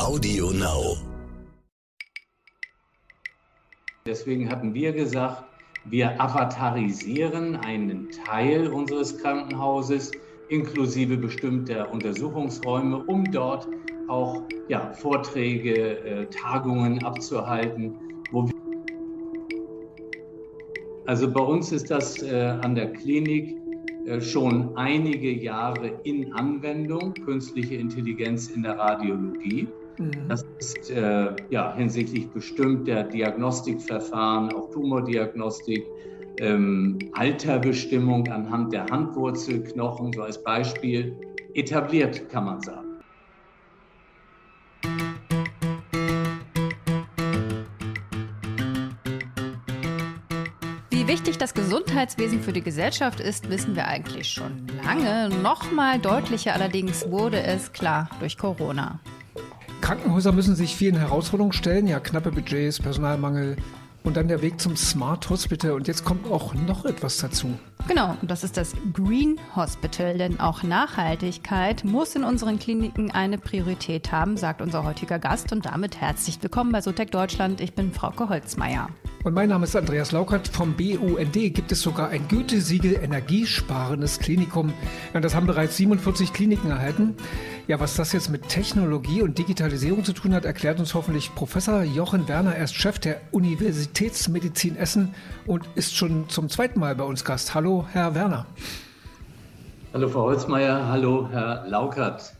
Audio Now. Deswegen hatten wir gesagt, wir avatarisieren einen Teil unseres Krankenhauses inklusive bestimmter Untersuchungsräume, um dort auch ja, Vorträge, äh, Tagungen abzuhalten. Also bei uns ist das äh, an der Klinik äh, schon einige Jahre in Anwendung, künstliche Intelligenz in der Radiologie. Mhm. Das ist äh, ja, hinsichtlich bestimmter Diagnostikverfahren, auch Tumordiagnostik, ähm, Alterbestimmung anhand der Handwurzelknochen, so als Beispiel, etabliert, kann man sagen. wichtig das Gesundheitswesen für die Gesellschaft ist, wissen wir eigentlich schon lange. Nochmal deutlicher allerdings wurde es klar durch Corona. Krankenhäuser müssen sich vielen Herausforderungen stellen, ja, knappe Budgets, Personalmangel und dann der Weg zum Smart Hospital. Und jetzt kommt auch noch etwas dazu. Genau, und das ist das Green Hospital, denn auch Nachhaltigkeit muss in unseren Kliniken eine Priorität haben, sagt unser heutiger Gast. Und damit herzlich willkommen bei Sotec Deutschland. Ich bin Frauke Holzmeier. Und mein Name ist Andreas Laukert. Vom BUND gibt es sogar ein Gütesiegel Energiesparendes Klinikum. Ja, das haben bereits 47 Kliniken erhalten. Ja, was das jetzt mit Technologie und Digitalisierung zu tun hat, erklärt uns hoffentlich Professor Jochen Werner. Er ist Chef der Universitätsmedizin Essen und ist schon zum zweiten Mal bei uns Gast. Hallo, Herr Werner. Hallo, Frau Holzmeier. Hallo, Herr Laukert.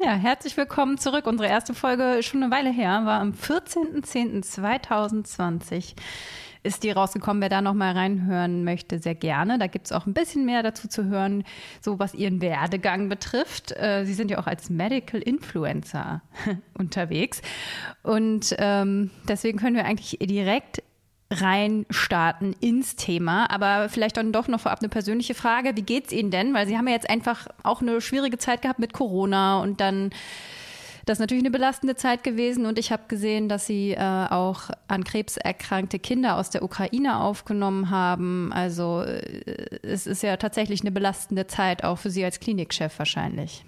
Ja, herzlich willkommen zurück. Unsere erste Folge ist schon eine Weile her, war am 14.10.2020 ist die rausgekommen. Wer da noch mal reinhören möchte, sehr gerne. Da gibt es auch ein bisschen mehr dazu zu hören, so was Ihren Werdegang betrifft. Äh, Sie sind ja auch als Medical Influencer unterwegs. Und ähm, deswegen können wir eigentlich direkt reinstarten ins Thema. Aber vielleicht dann doch noch vorab eine persönliche Frage. Wie geht's Ihnen denn? Weil Sie haben ja jetzt einfach auch eine schwierige Zeit gehabt mit Corona und dann das ist natürlich eine belastende Zeit gewesen und ich habe gesehen, dass Sie äh, auch an Krebs erkrankte Kinder aus der Ukraine aufgenommen haben. Also äh, es ist ja tatsächlich eine belastende Zeit auch für Sie als Klinikchef wahrscheinlich.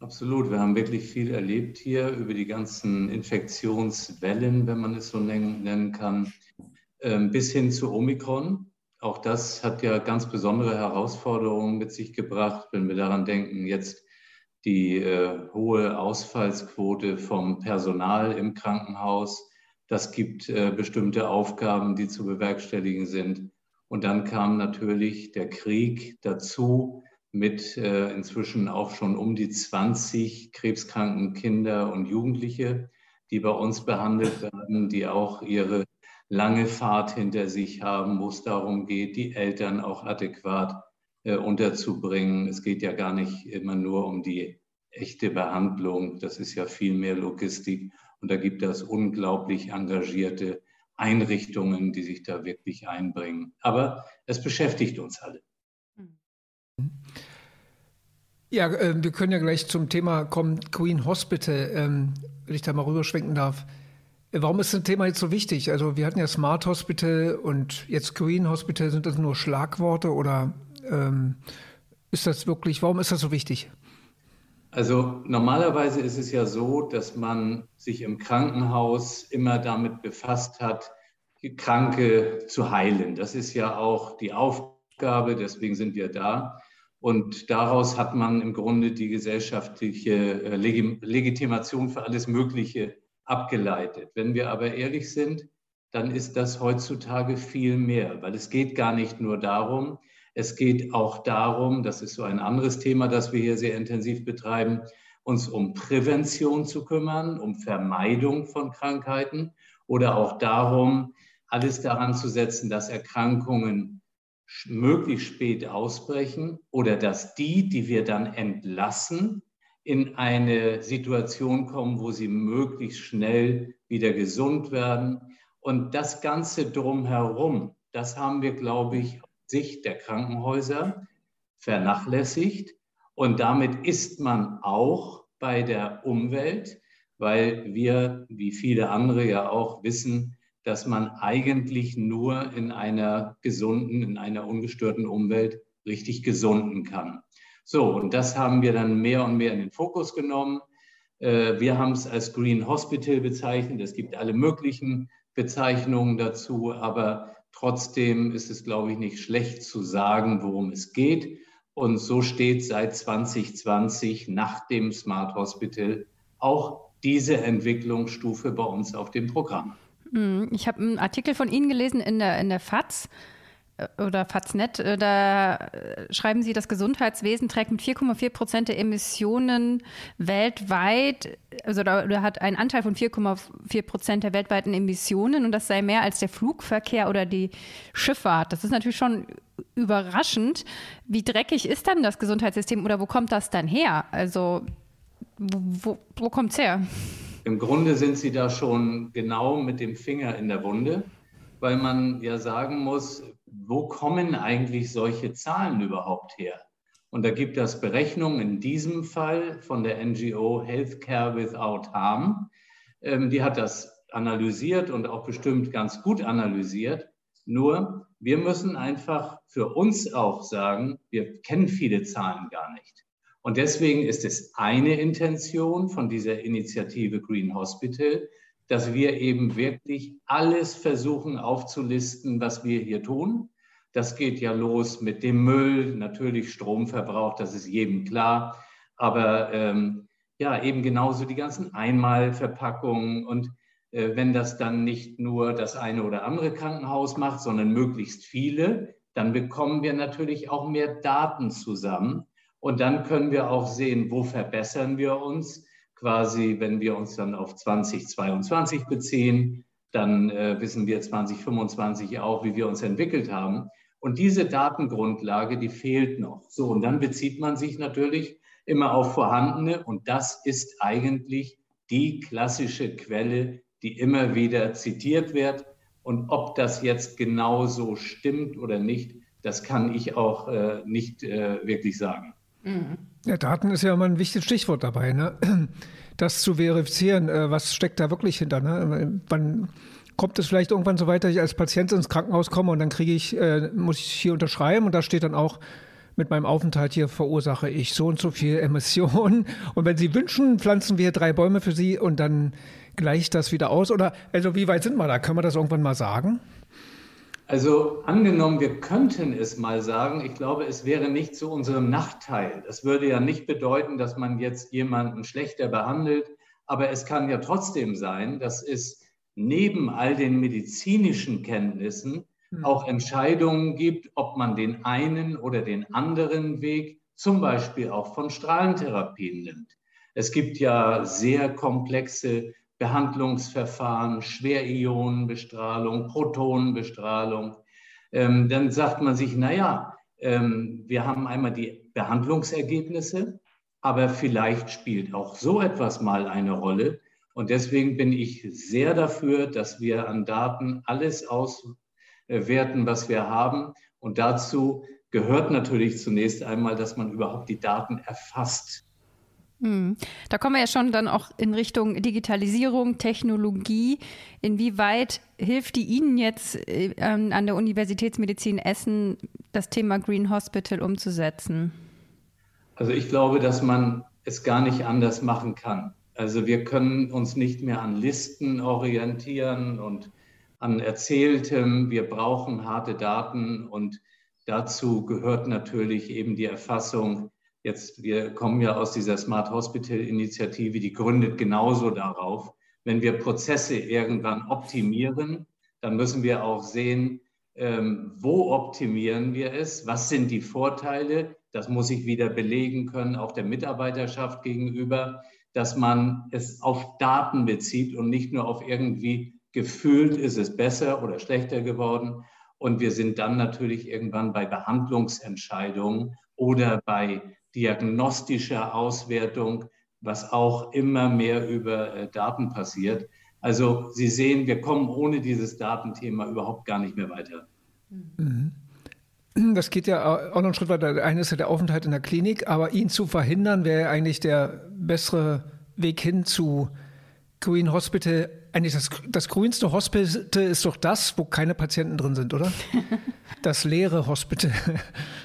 Absolut. Wir haben wirklich viel erlebt hier über die ganzen Infektionswellen, wenn man es so nennen kann. Ähm, bis hin zu Omikron. Auch das hat ja ganz besondere Herausforderungen mit sich gebracht, wenn wir daran denken, jetzt die äh, hohe Ausfallsquote vom Personal im Krankenhaus. Das gibt äh, bestimmte Aufgaben, die zu bewerkstelligen sind. Und dann kam natürlich der Krieg dazu mit äh, inzwischen auch schon um die 20 krebskranken Kinder und Jugendliche, die bei uns behandelt werden, die auch ihre lange Fahrt hinter sich haben, wo es darum geht, die Eltern auch adäquat äh, unterzubringen. Es geht ja gar nicht immer nur um die echte Behandlung, das ist ja viel mehr Logistik. Und da gibt es unglaublich engagierte Einrichtungen, die sich da wirklich einbringen. Aber es beschäftigt uns alle. Ja, äh, wir können ja gleich zum Thema kommen, Queen Hospital, ähm, wenn ich da mal rüberschwenken darf. Warum ist das Thema jetzt so wichtig? Also wir hatten ja Smart Hospital und jetzt Green Hospital. Sind das nur Schlagworte oder ähm, ist das wirklich, warum ist das so wichtig? Also normalerweise ist es ja so, dass man sich im Krankenhaus immer damit befasst hat, Kranke zu heilen. Das ist ja auch die Aufgabe, deswegen sind wir da. Und daraus hat man im Grunde die gesellschaftliche äh, Legitimation für alles Mögliche abgeleitet. Wenn wir aber ehrlich sind, dann ist das heutzutage viel mehr, weil es geht gar nicht nur darum, es geht auch darum, das ist so ein anderes Thema, das wir hier sehr intensiv betreiben, uns um Prävention zu kümmern, um Vermeidung von Krankheiten oder auch darum, alles daran zu setzen, dass Erkrankungen möglichst spät ausbrechen oder dass die, die wir dann entlassen, in eine Situation kommen, wo sie möglichst schnell wieder gesund werden. Und das Ganze drumherum, das haben wir, glaube ich, aus Sicht der Krankenhäuser vernachlässigt. Und damit ist man auch bei der Umwelt, weil wir, wie viele andere ja auch wissen, dass man eigentlich nur in einer gesunden, in einer ungestörten Umwelt richtig gesunden kann. So, und das haben wir dann mehr und mehr in den Fokus genommen. Äh, wir haben es als Green Hospital bezeichnet. Es gibt alle möglichen Bezeichnungen dazu, aber trotzdem ist es, glaube ich, nicht schlecht zu sagen, worum es geht. Und so steht seit 2020 nach dem Smart Hospital auch diese Entwicklungsstufe bei uns auf dem Programm. Hm, ich habe einen Artikel von Ihnen gelesen in der, in der FAZ oder Faznet, äh, da äh, schreiben Sie, das Gesundheitswesen trägt mit 4,4 Prozent der Emissionen weltweit, also da, da hat einen Anteil von 4,4 Prozent der weltweiten Emissionen und das sei mehr als der Flugverkehr oder die Schifffahrt. Das ist natürlich schon überraschend. Wie dreckig ist dann das Gesundheitssystem oder wo kommt das dann her? Also wo, wo kommt es her? Im Grunde sind Sie da schon genau mit dem Finger in der Wunde, weil man ja sagen muss, wo kommen eigentlich solche Zahlen überhaupt her? Und da gibt es Berechnungen in diesem Fall von der NGO Healthcare Without Harm. Ähm, die hat das analysiert und auch bestimmt ganz gut analysiert. Nur, wir müssen einfach für uns auch sagen, wir kennen viele Zahlen gar nicht. Und deswegen ist es eine Intention von dieser Initiative Green Hospital, dass wir eben wirklich alles versuchen aufzulisten, was wir hier tun. Das geht ja los mit dem Müll, natürlich Stromverbrauch, das ist jedem klar. Aber ähm, ja, eben genauso die ganzen Einmalverpackungen. Und äh, wenn das dann nicht nur das eine oder andere Krankenhaus macht, sondern möglichst viele, dann bekommen wir natürlich auch mehr Daten zusammen. Und dann können wir auch sehen, wo verbessern wir uns quasi, wenn wir uns dann auf 2022 beziehen, dann äh, wissen wir 2025 auch, wie wir uns entwickelt haben. Und diese Datengrundlage, die fehlt noch. So, und dann bezieht man sich natürlich immer auf vorhandene. Und das ist eigentlich die klassische Quelle, die immer wieder zitiert wird. Und ob das jetzt genauso stimmt oder nicht, das kann ich auch äh, nicht äh, wirklich sagen. Mhm. Ja, Daten ist ja immer ein wichtiges Stichwort dabei, ne? das zu verifizieren, äh, was steckt da wirklich hinter. Ne? Wann kommt es vielleicht irgendwann so weit, dass ich als Patient ins Krankenhaus komme und dann kriege ich, äh, muss ich hier unterschreiben und da steht dann auch, mit meinem Aufenthalt hier verursache ich so und so viel Emissionen. Und wenn Sie wünschen, pflanzen wir drei Bäume für Sie und dann gleicht das wieder aus. Oder also wie weit sind wir da? Können wir das irgendwann mal sagen? Also angenommen, wir könnten es mal sagen, ich glaube, es wäre nicht zu unserem Nachteil. Das würde ja nicht bedeuten, dass man jetzt jemanden schlechter behandelt, aber es kann ja trotzdem sein, dass es neben all den medizinischen Kenntnissen hm. auch Entscheidungen gibt, ob man den einen oder den anderen Weg, zum Beispiel auch von Strahlentherapien nimmt. Es gibt ja sehr komplexe Behandlungsverfahren, Schwerionenbestrahlung, Protonenbestrahlung. Ähm, dann sagt man sich, naja, ähm, wir haben einmal die Behandlungsergebnisse, aber vielleicht spielt auch so etwas mal eine Rolle. Und deswegen bin ich sehr dafür, dass wir an Daten alles auswerten, was wir haben. Und dazu gehört natürlich zunächst einmal, dass man überhaupt die Daten erfasst. Hm. Da kommen wir ja schon dann auch in Richtung Digitalisierung, Technologie. Inwieweit hilft die Ihnen jetzt äh, an der Universitätsmedizin Essen, das Thema Green Hospital umzusetzen? Also ich glaube, dass man es gar nicht anders machen kann. Also wir können uns nicht mehr an Listen orientieren und an Erzähltem. Wir brauchen harte Daten und dazu gehört natürlich eben die Erfassung Jetzt, wir kommen ja aus dieser Smart Hospital Initiative, die gründet genauso darauf. Wenn wir Prozesse irgendwann optimieren, dann müssen wir auch sehen, ähm, wo optimieren wir es, was sind die Vorteile. Das muss ich wieder belegen können, auch der Mitarbeiterschaft gegenüber, dass man es auf Daten bezieht und nicht nur auf irgendwie gefühlt, ist es besser oder schlechter geworden. Und wir sind dann natürlich irgendwann bei Behandlungsentscheidungen oder bei diagnostischer Auswertung, was auch immer mehr über äh, Daten passiert. Also Sie sehen, wir kommen ohne dieses Datenthema überhaupt gar nicht mehr weiter. Mhm. Das geht ja auch noch einen Schritt weiter. Der eine ist ja der Aufenthalt in der Klinik, aber ihn zu verhindern wäre eigentlich der bessere Weg hin zu Green Hospital. Eigentlich das, das grünste Hospital ist doch das, wo keine Patienten drin sind, oder? Das leere Hospital.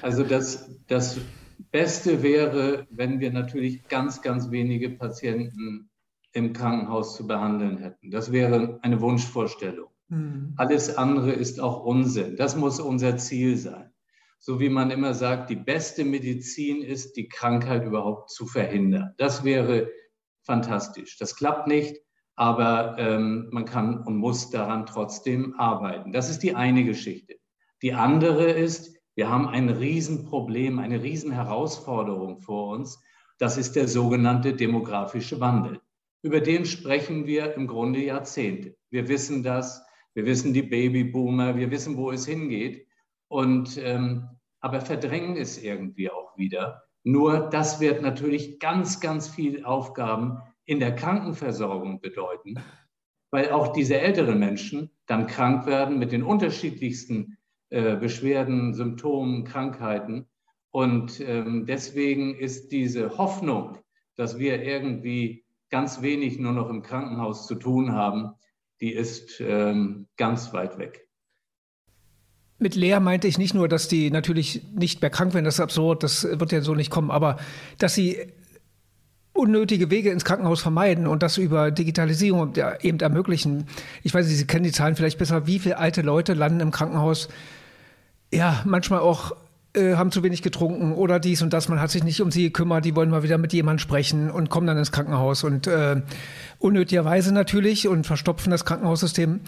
Also das, das Beste wäre, wenn wir natürlich ganz, ganz wenige Patienten im Krankenhaus zu behandeln hätten. Das wäre eine Wunschvorstellung. Mhm. Alles andere ist auch Unsinn. Das muss unser Ziel sein. So wie man immer sagt, die beste Medizin ist, die Krankheit überhaupt zu verhindern. Das wäre fantastisch. Das klappt nicht, aber ähm, man kann und muss daran trotzdem arbeiten. Das ist die eine Geschichte. Die andere ist, wir haben ein Riesenproblem, eine Riesenherausforderung vor uns. Das ist der sogenannte demografische Wandel. Über den sprechen wir im Grunde Jahrzehnte. Wir wissen das, wir wissen die Babyboomer, wir wissen, wo es hingeht. Und, ähm, aber verdrängen es irgendwie auch wieder. Nur das wird natürlich ganz, ganz viel Aufgaben in der Krankenversorgung bedeuten, weil auch diese älteren Menschen dann krank werden mit den unterschiedlichsten äh, Beschwerden, Symptomen, Krankheiten. Und ähm, deswegen ist diese Hoffnung, dass wir irgendwie ganz wenig nur noch im Krankenhaus zu tun haben, die ist ähm, ganz weit weg. Mit leer meinte ich nicht nur, dass die natürlich nicht mehr krank werden, das ist absurd, das wird ja so nicht kommen, aber dass sie unnötige Wege ins Krankenhaus vermeiden und das über Digitalisierung eben ermöglichen. Ich weiß nicht, Sie kennen die Zahlen vielleicht besser. Wie viele alte Leute landen im Krankenhaus? Ja, manchmal auch äh, haben zu wenig getrunken oder dies und das. Man hat sich nicht um sie gekümmert. Die wollen mal wieder mit jemandem sprechen und kommen dann ins Krankenhaus und äh, unnötigerweise natürlich und verstopfen das Krankenhaussystem.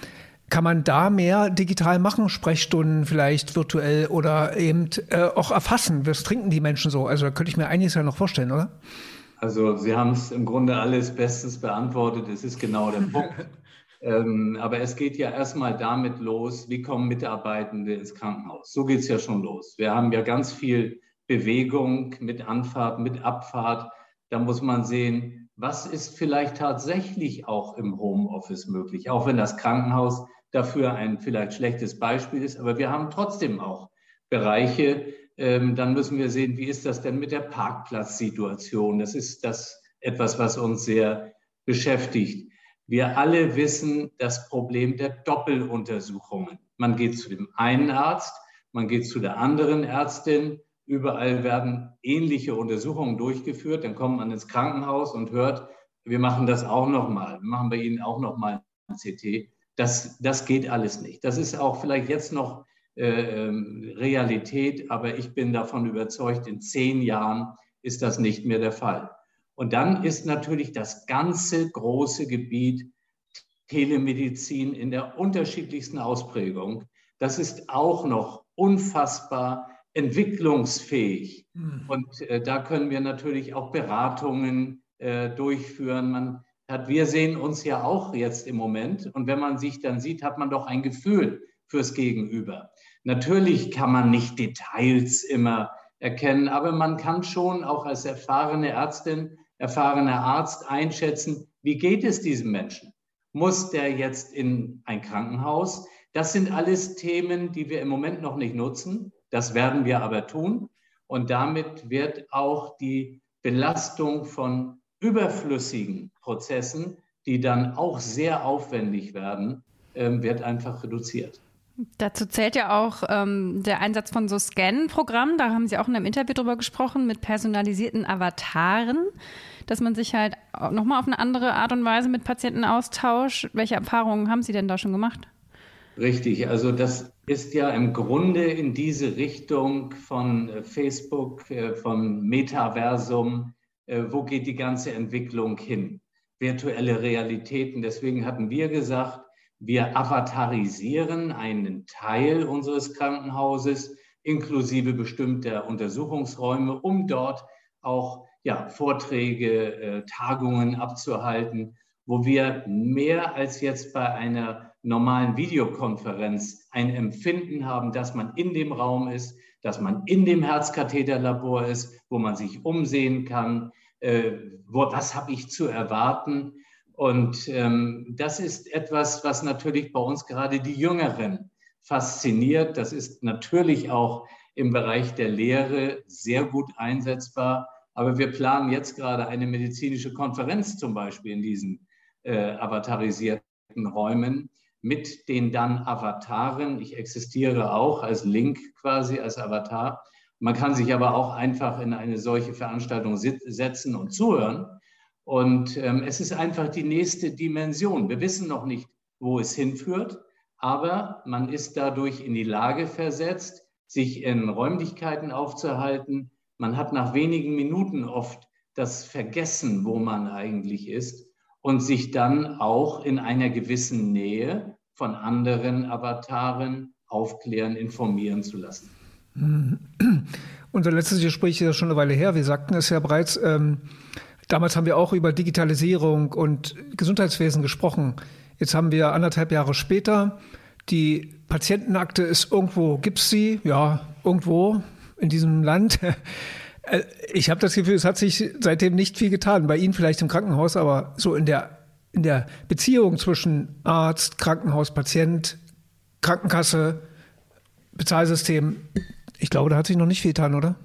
Kann man da mehr digital machen, Sprechstunden vielleicht virtuell oder eben äh, auch erfassen? Was trinken die Menschen so? Also da könnte ich mir einiges ja noch vorstellen, oder? Also Sie haben es im Grunde alles bestens beantwortet. Es ist genau der Punkt. ähm, aber es geht ja erstmal damit los, wie kommen Mitarbeitende ins Krankenhaus? So geht es ja schon los. Wir haben ja ganz viel Bewegung mit Anfahrt, mit Abfahrt. Da muss man sehen, was ist vielleicht tatsächlich auch im Homeoffice möglich, auch wenn das Krankenhaus dafür ein vielleicht schlechtes Beispiel ist. Aber wir haben trotzdem auch Bereiche, ähm, dann müssen wir sehen, wie ist das denn mit der Parkplatzsituation? Das ist das etwas, was uns sehr beschäftigt. Wir alle wissen das Problem der Doppeluntersuchungen. Man geht zu dem einen Arzt, man geht zu der anderen Ärztin. Überall werden ähnliche Untersuchungen durchgeführt. Dann kommt man ins Krankenhaus und hört, wir machen das auch nochmal. Wir machen bei Ihnen auch nochmal ein CT. Das, das geht alles nicht. Das ist auch vielleicht jetzt noch Realität, aber ich bin davon überzeugt, in zehn Jahren ist das nicht mehr der Fall. Und dann ist natürlich das ganze große Gebiet Telemedizin in der unterschiedlichsten Ausprägung. Das ist auch noch unfassbar entwicklungsfähig. Mhm. Und äh, da können wir natürlich auch Beratungen äh, durchführen. Man hat, wir sehen uns ja auch jetzt im Moment. Und wenn man sich dann sieht, hat man doch ein Gefühl fürs Gegenüber. Natürlich kann man nicht Details immer erkennen, aber man kann schon auch als erfahrene Ärztin, erfahrener Arzt einschätzen, wie geht es diesem Menschen? Muss der jetzt in ein Krankenhaus? Das sind alles Themen, die wir im Moment noch nicht nutzen. Das werden wir aber tun. Und damit wird auch die Belastung von überflüssigen Prozessen, die dann auch sehr aufwendig werden, ähm, wird einfach reduziert. Dazu zählt ja auch ähm, der Einsatz von so Scan-Programmen. Da haben Sie auch in einem Interview drüber gesprochen mit personalisierten Avataren, dass man sich halt nochmal auf eine andere Art und Weise mit Patienten austauscht. Welche Erfahrungen haben Sie denn da schon gemacht? Richtig, also das ist ja im Grunde in diese Richtung von äh, Facebook, äh, von Metaversum. Äh, wo geht die ganze Entwicklung hin? Virtuelle Realitäten. Deswegen hatten wir gesagt, wir avatarisieren einen Teil unseres Krankenhauses inklusive bestimmter Untersuchungsräume, um dort auch ja, Vorträge, äh, Tagungen abzuhalten, wo wir mehr als jetzt bei einer normalen Videokonferenz ein Empfinden haben, dass man in dem Raum ist, dass man in dem Herzkatheterlabor ist, wo man sich umsehen kann, äh, wo, was habe ich zu erwarten und ähm, das ist etwas, was natürlich bei uns gerade die Jüngeren fasziniert. Das ist natürlich auch im Bereich der Lehre sehr gut einsetzbar. Aber wir planen jetzt gerade eine medizinische Konferenz zum Beispiel in diesen äh, avatarisierten Räumen mit den dann Avataren. Ich existiere auch als Link quasi, als Avatar. Man kann sich aber auch einfach in eine solche Veranstaltung setzen und zuhören. Und ähm, es ist einfach die nächste Dimension. Wir wissen noch nicht, wo es hinführt, aber man ist dadurch in die Lage versetzt, sich in Räumlichkeiten aufzuhalten. Man hat nach wenigen Minuten oft das Vergessen, wo man eigentlich ist und sich dann auch in einer gewissen Nähe von anderen Avataren aufklären, informieren zu lassen. Unser letztes Gespräch ist ja schon eine Weile her. Wir sagten es ja bereits. Ähm, damals haben wir auch über Digitalisierung und Gesundheitswesen gesprochen. Jetzt haben wir anderthalb Jahre später. Die Patientenakte ist irgendwo, gibt sie? Ja, irgendwo in diesem Land. Äh, ich habe das Gefühl, es hat sich seitdem nicht viel getan. Bei Ihnen vielleicht im Krankenhaus, aber so in der, in der Beziehung zwischen Arzt, Krankenhaus, Patient, Krankenkasse, Bezahlsystem, ich glaube, da hat sich noch nicht viel getan, oder?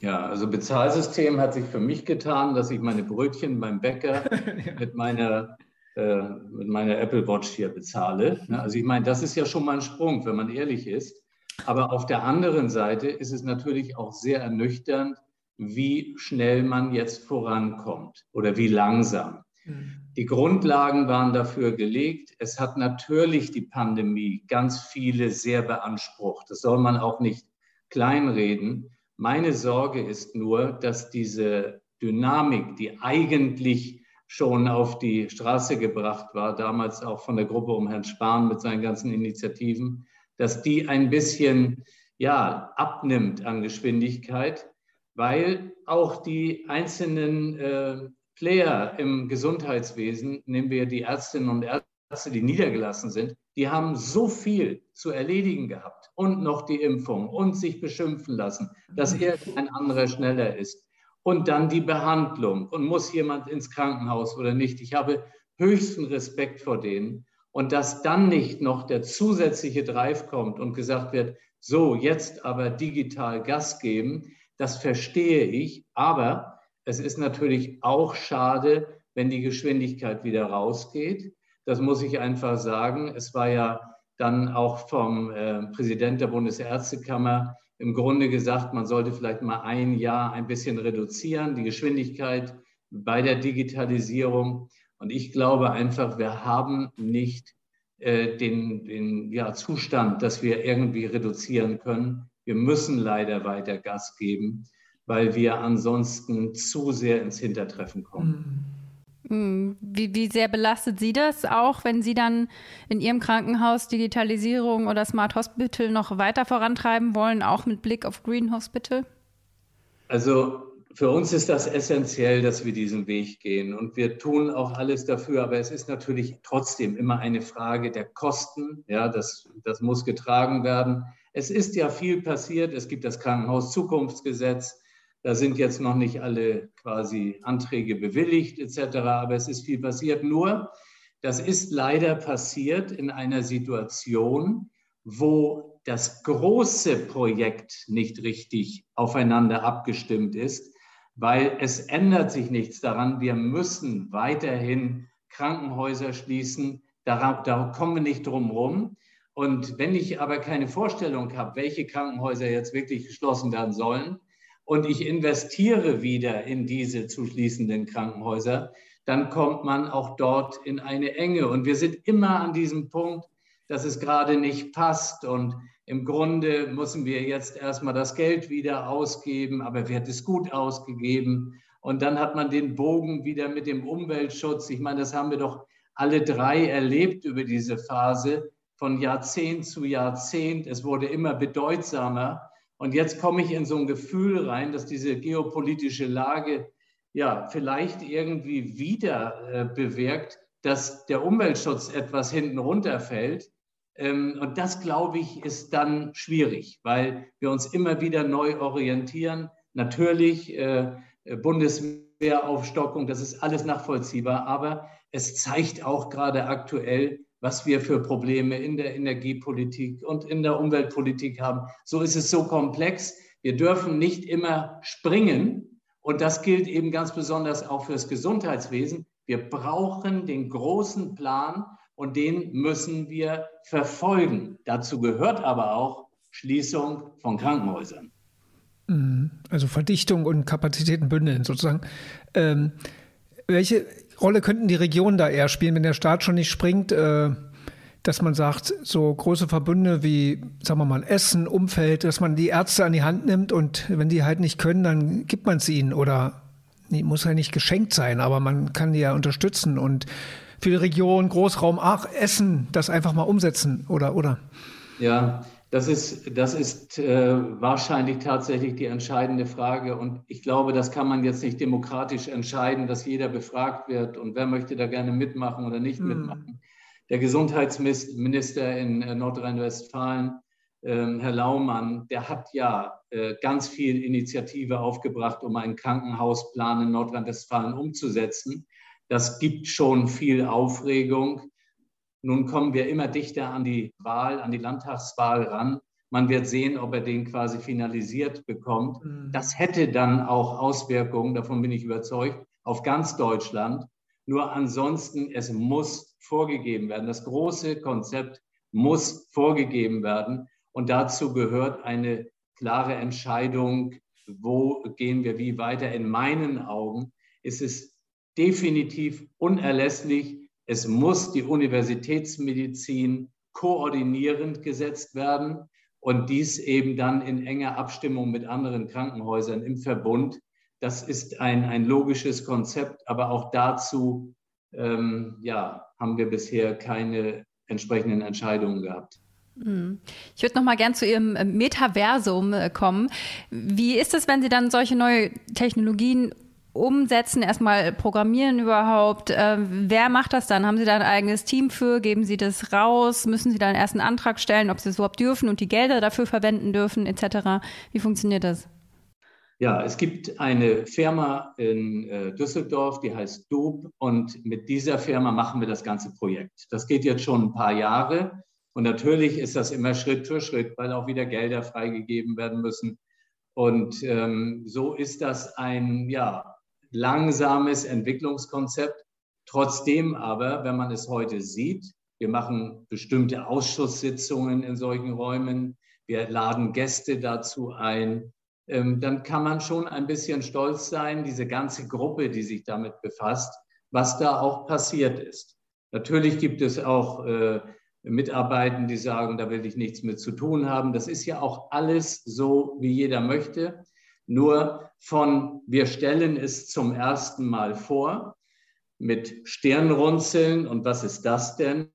Ja, also Bezahlsystem hat sich für mich getan, dass ich meine Brötchen beim Bäcker ja. mit meiner äh, mit meiner Apple Watch hier bezahle. Also ich meine, das ist ja schon mal ein Sprung, wenn man ehrlich ist. Aber auf der anderen Seite ist es natürlich auch sehr ernüchternd, wie schnell man jetzt vorankommt oder wie langsam. Mhm. Die Grundlagen waren dafür gelegt. Es hat natürlich die Pandemie ganz viele sehr beansprucht. Das soll man auch nicht kleinreden. Meine Sorge ist nur, dass diese Dynamik, die eigentlich schon auf die Straße gebracht war, damals auch von der Gruppe um Herrn Spahn mit seinen ganzen Initiativen, dass die ein bisschen ja, abnimmt an Geschwindigkeit, weil auch die einzelnen äh, Player im Gesundheitswesen, nehmen wir die Ärztinnen und Ärzte, die niedergelassen sind, die haben so viel zu erledigen gehabt und noch die Impfung und sich beschimpfen lassen, dass irgendein anderer schneller ist. Und dann die Behandlung und muss jemand ins Krankenhaus oder nicht. Ich habe höchsten Respekt vor denen. Und dass dann nicht noch der zusätzliche Drive kommt und gesagt wird, so, jetzt aber digital Gas geben, das verstehe ich. Aber es ist natürlich auch schade, wenn die Geschwindigkeit wieder rausgeht. Das muss ich einfach sagen. Es war ja dann auch vom äh, Präsident der Bundesärztekammer im Grunde gesagt, man sollte vielleicht mal ein Jahr ein bisschen reduzieren, die Geschwindigkeit bei der Digitalisierung. Und ich glaube einfach, wir haben nicht äh, den, den ja, Zustand, dass wir irgendwie reduzieren können. Wir müssen leider weiter Gas geben, weil wir ansonsten zu sehr ins Hintertreffen kommen. Hm. Wie, wie sehr belastet Sie das auch, wenn Sie dann in Ihrem Krankenhaus Digitalisierung oder Smart Hospital noch weiter vorantreiben wollen, auch mit Blick auf Green Hospital? Also für uns ist das essentiell, dass wir diesen Weg gehen und wir tun auch alles dafür, aber es ist natürlich trotzdem immer eine Frage der Kosten. Ja, das, das muss getragen werden. Es ist ja viel passiert. Es gibt das Krankenhaus-Zukunftsgesetz. Da sind jetzt noch nicht alle quasi Anträge bewilligt etc., aber es ist viel passiert. Nur, das ist leider passiert in einer Situation, wo das große Projekt nicht richtig aufeinander abgestimmt ist weil es ändert sich nichts daran. Wir müssen weiterhin Krankenhäuser schließen. Da, da kommen wir nicht drum herum. Und wenn ich aber keine Vorstellung habe, welche Krankenhäuser jetzt wirklich geschlossen werden sollen, und ich investiere wieder in diese zu schließenden Krankenhäuser, dann kommt man auch dort in eine Enge. Und wir sind immer an diesem Punkt, dass es gerade nicht passt. Und im Grunde müssen wir jetzt erstmal das Geld wieder ausgeben, aber wird es gut ausgegeben? Und dann hat man den Bogen wieder mit dem Umweltschutz. Ich meine, das haben wir doch alle drei erlebt über diese Phase von Jahrzehnt zu Jahrzehnt. Es wurde immer bedeutsamer. Und jetzt komme ich in so ein Gefühl rein, dass diese geopolitische Lage ja vielleicht irgendwie wieder äh, bewirkt, dass der Umweltschutz etwas hinten runterfällt. Ähm, und das, glaube ich, ist dann schwierig, weil wir uns immer wieder neu orientieren. Natürlich äh, Bundeswehraufstockung, das ist alles nachvollziehbar, aber es zeigt auch gerade aktuell, was wir für Probleme in der Energiepolitik und in der Umweltpolitik haben. So ist es so komplex. Wir dürfen nicht immer springen. Und das gilt eben ganz besonders auch fürs Gesundheitswesen. Wir brauchen den großen Plan und den müssen wir verfolgen. Dazu gehört aber auch Schließung von Krankenhäusern. Mhm. Also Verdichtung und Kapazitäten bündeln sozusagen. Ähm, welche Rolle könnten die Regionen da eher spielen, wenn der Staat schon nicht springt? Äh, dass man sagt, so große Verbünde wie, sagen wir mal, Essen, Umfeld, dass man die Ärzte an die Hand nimmt und wenn die halt nicht können, dann gibt man es ihnen oder nee, muss ja nicht geschenkt sein, aber man kann die ja unterstützen und für die Region, Großraum, ach, Essen, das einfach mal umsetzen oder, oder? Ja, das ist, das ist äh, wahrscheinlich tatsächlich die entscheidende Frage. Und ich glaube, das kann man jetzt nicht demokratisch entscheiden, dass jeder befragt wird und wer möchte da gerne mitmachen oder nicht hm. mitmachen. Der Gesundheitsminister in äh, Nordrhein-Westfalen, äh, Herr Laumann, der hat ja äh, ganz viel Initiative aufgebracht, um einen Krankenhausplan in Nordrhein-Westfalen umzusetzen. Das gibt schon viel Aufregung. Nun kommen wir immer dichter an die Wahl, an die Landtagswahl ran. Man wird sehen, ob er den quasi finalisiert bekommt. Mhm. Das hätte dann auch Auswirkungen, davon bin ich überzeugt, auf ganz Deutschland. Nur ansonsten, es muss vorgegeben werden. Das große Konzept muss vorgegeben werden. Und dazu gehört eine klare Entscheidung, wo gehen wir wie weiter. In meinen Augen ist es definitiv unerlässlich, es muss die Universitätsmedizin koordinierend gesetzt werden und dies eben dann in enger Abstimmung mit anderen Krankenhäusern im Verbund. Das ist ein, ein logisches Konzept, aber auch dazu ähm, ja, haben wir bisher keine entsprechenden Entscheidungen gehabt. Hm. Ich würde noch mal gern zu Ihrem Metaversum äh, kommen. Wie ist es, wenn Sie dann solche neue Technologien umsetzen, erstmal programmieren überhaupt? Äh, wer macht das dann? Haben Sie da ein eigenes Team für? Geben Sie das raus? Müssen Sie da einen ersten Antrag stellen, ob Sie es überhaupt dürfen und die Gelder dafür verwenden dürfen, etc.? Wie funktioniert das? Ja, es gibt eine Firma in äh, Düsseldorf, die heißt Doop und mit dieser Firma machen wir das ganze Projekt. Das geht jetzt schon ein paar Jahre und natürlich ist das immer Schritt für Schritt, weil auch wieder Gelder freigegeben werden müssen. Und ähm, so ist das ein, ja, langsames Entwicklungskonzept. Trotzdem aber, wenn man es heute sieht, wir machen bestimmte Ausschusssitzungen in solchen Räumen, wir laden Gäste dazu ein, ähm, dann kann man schon ein bisschen stolz sein, diese ganze Gruppe, die sich damit befasst, was da auch passiert ist. Natürlich gibt es auch äh, Mitarbeiter, die sagen, da will ich nichts mit zu tun haben. Das ist ja auch alles so, wie jeder möchte. Nur von wir stellen es zum ersten Mal vor mit Stirnrunzeln und was ist das denn,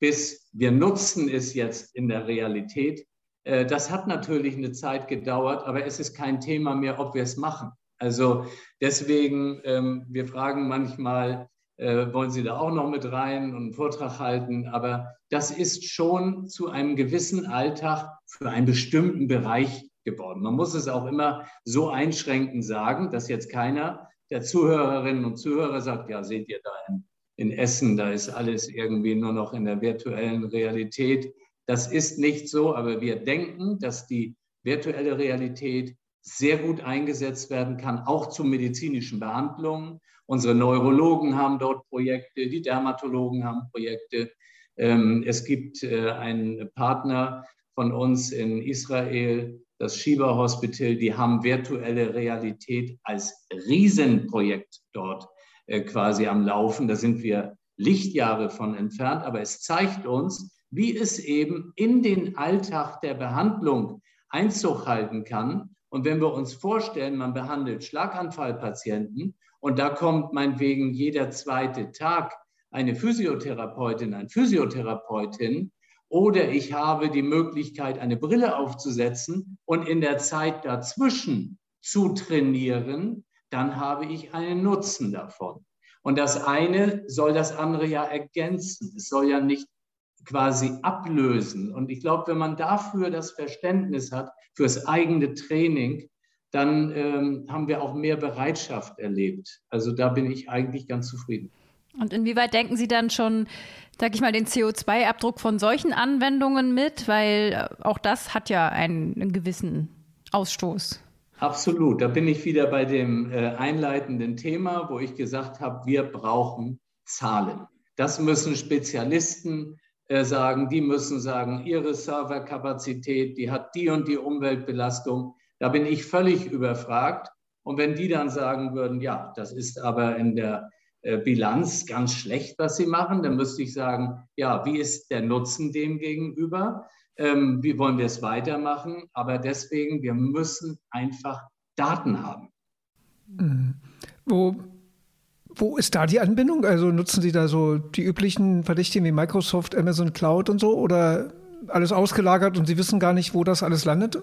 bis wir nutzen es jetzt in der Realität. Äh, das hat natürlich eine Zeit gedauert, aber es ist kein Thema mehr, ob wir es machen. Also deswegen, ähm, wir fragen manchmal, äh, wollen Sie da auch noch mit rein und einen Vortrag halten? Aber das ist schon zu einem gewissen Alltag für einen bestimmten Bereich geworden. Man muss es auch immer so einschränkend sagen, dass jetzt keiner der Zuhörerinnen und Zuhörer sagt, ja, seht ihr da in, in Essen, da ist alles irgendwie nur noch in der virtuellen Realität. Das ist nicht so, aber wir denken, dass die virtuelle Realität sehr gut eingesetzt werden kann, auch zu medizinischen Behandlungen. Unsere Neurologen haben dort Projekte, die Dermatologen haben Projekte. Ähm, es gibt äh, einen Partner von uns in Israel, das Shiva Hospital, die haben virtuelle Realität als Riesenprojekt dort äh, quasi am Laufen. Da sind wir Lichtjahre von entfernt, aber es zeigt uns, wie es eben in den Alltag der Behandlung Einzug halten kann. Und wenn wir uns vorstellen, man behandelt Schlaganfallpatienten und da kommt meinetwegen jeder zweite Tag eine Physiotherapeutin, ein Physiotherapeutin, oder ich habe die Möglichkeit, eine Brille aufzusetzen und in der Zeit dazwischen zu trainieren, dann habe ich einen Nutzen davon. Und das eine soll das andere ja ergänzen. Es soll ja nicht quasi ablösen. Und ich glaube, wenn man dafür das Verständnis hat, fürs eigene Training, dann ähm, haben wir auch mehr Bereitschaft erlebt. Also da bin ich eigentlich ganz zufrieden. Und inwieweit denken Sie dann schon, sag ich mal, den CO2-Abdruck von solchen Anwendungen mit? Weil äh, auch das hat ja einen, einen gewissen Ausstoß. Absolut. Da bin ich wieder bei dem äh, einleitenden Thema, wo ich gesagt habe, wir brauchen Zahlen. Das müssen Spezialisten äh, sagen. Die müssen sagen, ihre Serverkapazität, die hat die und die Umweltbelastung. Da bin ich völlig überfragt. Und wenn die dann sagen würden, ja, das ist aber in der Bilanz ganz schlecht, was sie machen, dann müsste ich sagen, ja, wie ist der Nutzen dem gegenüber? Ähm, wie wollen wir es weitermachen? Aber deswegen, wir müssen einfach Daten haben. Mhm. Wo, wo ist da die Anbindung? Also nutzen Sie da so die üblichen Verdächtigen wie Microsoft, Amazon Cloud und so oder alles ausgelagert und Sie wissen gar nicht, wo das alles landet?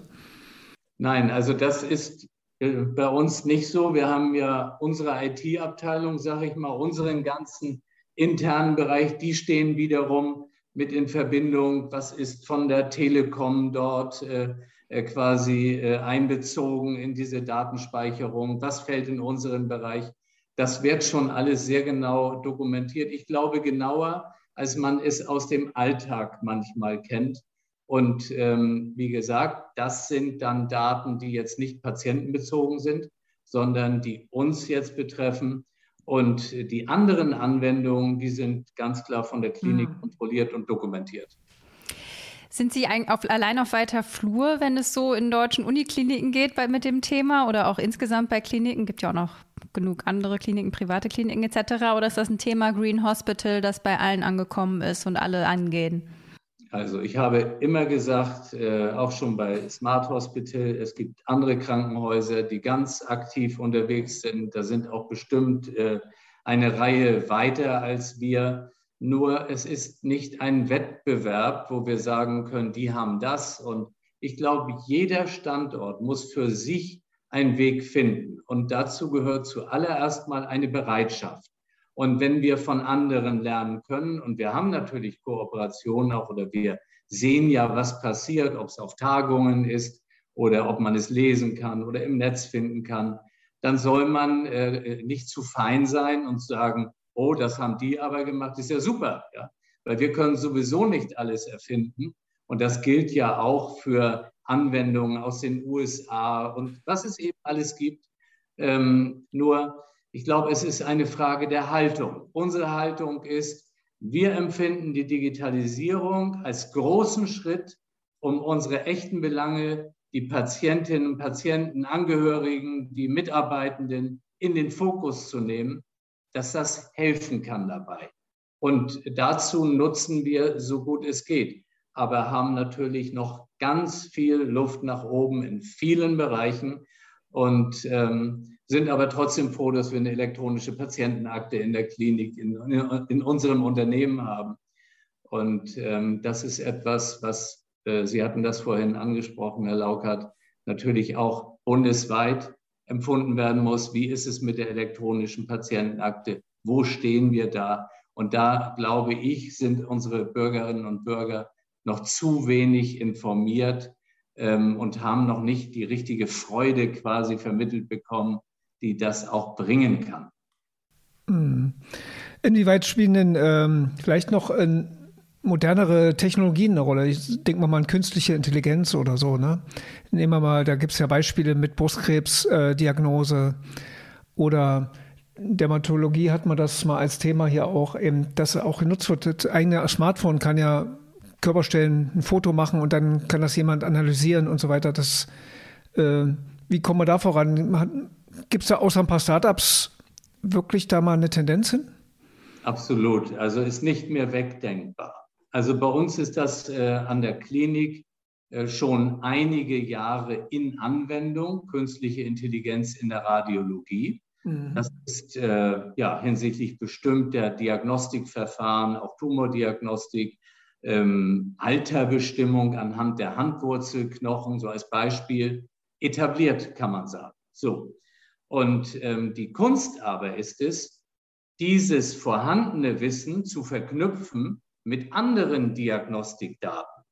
Nein, also das ist äh, bei uns nicht so. Wir haben ja unsere IT-Abteilung, sage ich mal, unseren ganzen internen Bereich, die stehen wiederum mit in Verbindung, was ist von der Telekom dort äh, äh, quasi äh, einbezogen in diese Datenspeicherung, was fällt in unseren Bereich. Das wird schon alles sehr genau dokumentiert. Ich glaube genauer, als man es aus dem Alltag manchmal kennt. Und ähm, wie gesagt, das sind dann Daten, die jetzt nicht patientenbezogen sind, sondern die uns jetzt betreffen. Und die anderen Anwendungen, die sind ganz klar von der Klinik mhm. kontrolliert und dokumentiert. Sind Sie auf, allein auf weiter Flur, wenn es so in deutschen Unikliniken geht bei, mit dem Thema oder auch insgesamt bei Kliniken? Gibt ja auch noch genug andere Kliniken, private Kliniken etc. Oder ist das ein Thema Green Hospital, das bei allen angekommen ist und alle angehen? Also ich habe immer gesagt, äh, auch schon bei Smart Hospital, es gibt andere Krankenhäuser, die ganz aktiv unterwegs sind. Da sind auch bestimmt äh, eine Reihe weiter als wir. Nur es ist nicht ein Wettbewerb, wo wir sagen können, die haben das. Und ich glaube, jeder Standort muss für sich einen Weg finden. Und dazu gehört zuallererst mal eine Bereitschaft. Und wenn wir von anderen lernen können, und wir haben natürlich Kooperationen auch, oder wir sehen ja, was passiert, ob es auf Tagungen ist oder ob man es lesen kann oder im Netz finden kann, dann soll man äh, nicht zu fein sein und sagen, oh, das haben die aber gemacht, ist ja super, ja? weil wir können sowieso nicht alles erfinden. Und das gilt ja auch für Anwendungen aus den USA und was es eben alles gibt. Ähm, nur ich glaube, es ist eine Frage der Haltung. Unsere Haltung ist, wir empfinden die Digitalisierung als großen Schritt, um unsere echten Belange, die Patientinnen und Patienten, Angehörigen, die Mitarbeitenden in den Fokus zu nehmen, dass das helfen kann dabei. Und dazu nutzen wir so gut es geht, aber haben natürlich noch ganz viel Luft nach oben in vielen Bereichen. Und ähm, sind aber trotzdem froh, dass wir eine elektronische Patientenakte in der Klinik, in, in unserem Unternehmen haben. Und ähm, das ist etwas, was, äh, Sie hatten das vorhin angesprochen, Herr Laukert, natürlich auch bundesweit empfunden werden muss. Wie ist es mit der elektronischen Patientenakte? Wo stehen wir da? Und da, glaube ich, sind unsere Bürgerinnen und Bürger noch zu wenig informiert ähm, und haben noch nicht die richtige Freude quasi vermittelt bekommen, die das auch bringen kann. Hm. Inwieweit spielen denn ähm, vielleicht noch äh, modernere Technologien eine Rolle? Ich denke mal an künstliche Intelligenz oder so. Ne? Nehmen wir mal, da gibt es ja Beispiele mit Brustkrebsdiagnose äh, oder Dermatologie hat man das mal als Thema hier auch, eben, dass auch genutzt wird. Das eigene Smartphone kann ja Körperstellen ein Foto machen und dann kann das jemand analysieren und so weiter. Das, äh, wie kommen wir da voran? Gibt es da außer ein paar Startups wirklich da mal eine Tendenz hin? Absolut. Also ist nicht mehr wegdenkbar. Also bei uns ist das äh, an der Klinik äh, schon einige Jahre in Anwendung, künstliche Intelligenz in der Radiologie. Mhm. Das ist äh, ja hinsichtlich bestimmter Diagnostikverfahren, auch Tumordiagnostik, ähm, Alterbestimmung anhand der Handwurzelknochen, so als Beispiel, etabliert, kann man sagen. So. Und ähm, die Kunst aber ist es, dieses vorhandene Wissen zu verknüpfen mit anderen Diagnostikdaten.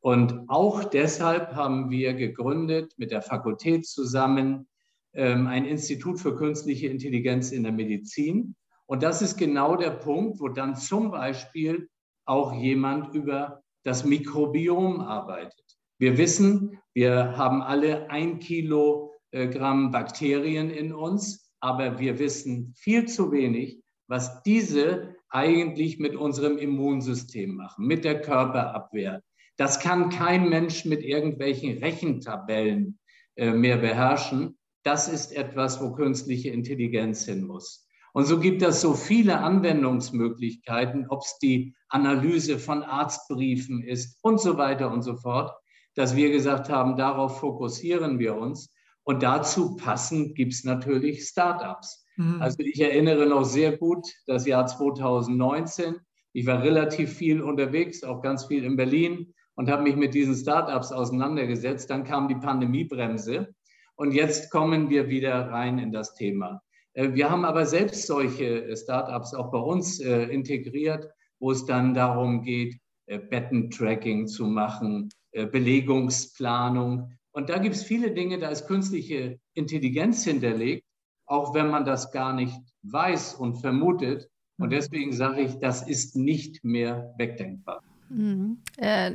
Und auch deshalb haben wir gegründet mit der Fakultät zusammen ähm, ein Institut für künstliche Intelligenz in der Medizin. Und das ist genau der Punkt, wo dann zum Beispiel auch jemand über das Mikrobiom arbeitet. Wir wissen, wir haben alle ein Kilo Gramm Bakterien in uns, aber wir wissen viel zu wenig, was diese eigentlich mit unserem Immunsystem machen, mit der Körperabwehr. Das kann kein Mensch mit irgendwelchen Rechentabellen äh, mehr beherrschen. Das ist etwas, wo künstliche Intelligenz hin muss. Und so gibt es so viele Anwendungsmöglichkeiten, ob es die Analyse von Arztbriefen ist und so weiter und so fort, dass wir gesagt haben, darauf fokussieren wir uns. Und dazu passend gibt es natürlich Startups. Mhm. Also ich erinnere noch sehr gut das Jahr 2019. Ich war relativ viel unterwegs, auch ganz viel in Berlin und habe mich mit diesen Startups auseinandergesetzt. Dann kam die Pandemiebremse und jetzt kommen wir wieder rein in das Thema. Äh, wir haben aber selbst solche äh, Startups auch bei uns äh, integriert, wo es dann darum geht, Bettentracking zu machen, Belegungsplanung. Und da gibt es viele Dinge, da ist künstliche Intelligenz hinterlegt, auch wenn man das gar nicht weiß und vermutet. Und mhm. deswegen sage ich, das ist nicht mehr wegdenkbar. Mhm. Äh,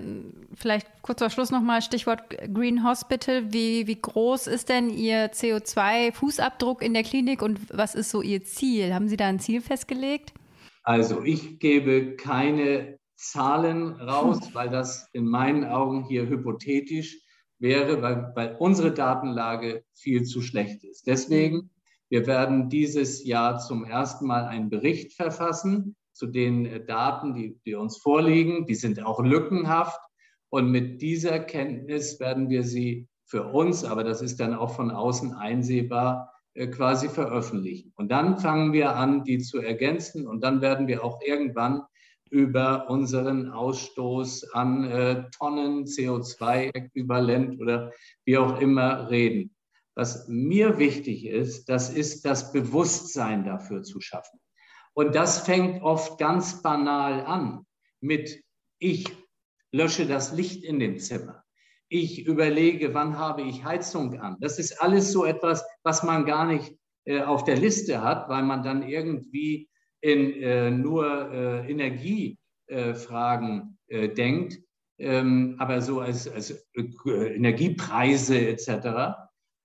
vielleicht kurz vor Schluss nochmal Stichwort Green Hospital. Wie, wie groß ist denn Ihr CO2-Fußabdruck in der Klinik und was ist so Ihr Ziel? Haben Sie da ein Ziel festgelegt? Also ich gebe keine Zahlen raus, weil das in meinen Augen hier hypothetisch wäre, weil, weil unsere Datenlage viel zu schlecht ist. Deswegen, wir werden dieses Jahr zum ersten Mal einen Bericht verfassen zu den äh, Daten, die, die uns vorliegen. Die sind auch lückenhaft. Und mit dieser Kenntnis werden wir sie für uns, aber das ist dann auch von außen einsehbar, äh, quasi veröffentlichen. Und dann fangen wir an, die zu ergänzen. Und dann werden wir auch irgendwann über unseren Ausstoß an äh, Tonnen CO2-Äquivalent oder wie auch immer reden. Was mir wichtig ist, das ist das Bewusstsein dafür zu schaffen. Und das fängt oft ganz banal an mit, ich lösche das Licht in dem Zimmer. Ich überlege, wann habe ich Heizung an. Das ist alles so etwas, was man gar nicht äh, auf der Liste hat, weil man dann irgendwie in äh, nur äh, Energiefragen äh, denkt, ähm, aber so als, als äh, Energiepreise etc.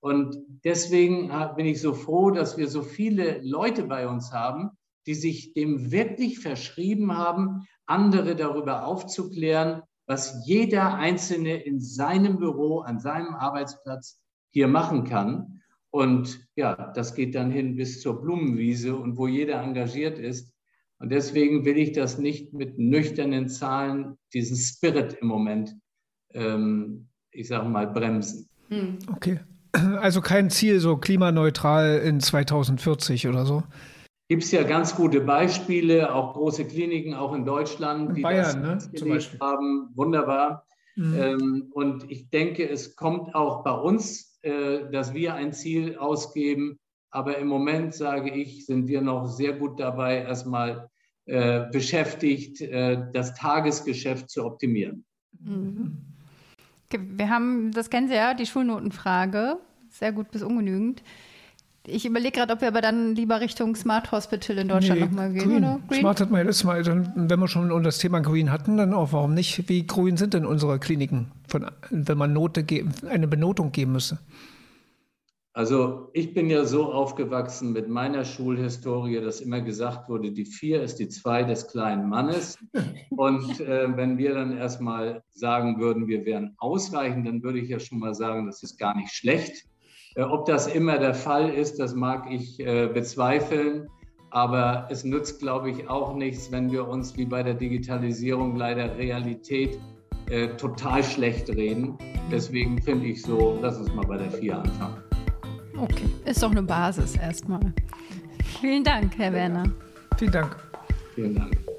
Und deswegen äh, bin ich so froh, dass wir so viele Leute bei uns haben, die sich dem wirklich verschrieben haben, andere darüber aufzuklären, was jeder Einzelne in seinem Büro, an seinem Arbeitsplatz hier machen kann. Und ja, das geht dann hin bis zur Blumenwiese und wo jeder engagiert ist. Und deswegen will ich das nicht mit nüchternen Zahlen, diesen Spirit im Moment, ähm, ich sage mal, bremsen. Hm. Okay. Also kein Ziel, so klimaneutral in 2040 oder so? gibt es ja ganz gute Beispiele, auch große Kliniken, auch in Deutschland, die Bayern, das ne? Zum Beispiel. haben. Wunderbar. Mhm. Ähm, und ich denke, es kommt auch bei uns, dass wir ein Ziel ausgeben. Aber im Moment, sage ich, sind wir noch sehr gut dabei, erstmal äh, beschäftigt, äh, das Tagesgeschäft zu optimieren. Mhm. Wir haben, das kennen Sie ja, die Schulnotenfrage. Sehr gut bis ungenügend. Ich überlege gerade, ob wir aber dann lieber Richtung Smart Hospital in Deutschland nee, nochmal gehen, green. oder? Green? Smart hat man ja letztes Mal, dann, wenn wir schon das Thema Green hatten, dann auch, warum nicht? Wie grün sind denn unsere Kliniken, von, wenn man Note geben, eine Benotung geben müsste? Also ich bin ja so aufgewachsen mit meiner Schulhistorie, dass immer gesagt wurde, die vier ist die zwei des kleinen Mannes. Und äh, wenn wir dann erstmal sagen würden, wir wären ausreichend, dann würde ich ja schon mal sagen, das ist gar nicht schlecht. Äh, ob das immer der Fall ist, das mag ich äh, bezweifeln. Aber es nützt, glaube ich, auch nichts, wenn wir uns wie bei der Digitalisierung leider Realität äh, total schlecht reden. Deswegen finde ich so, lass uns mal bei der 4 anfangen. Okay, ist doch eine Basis erstmal. Vielen Dank, Herr Werner. Vielen Dank. Vielen Dank.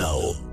Now.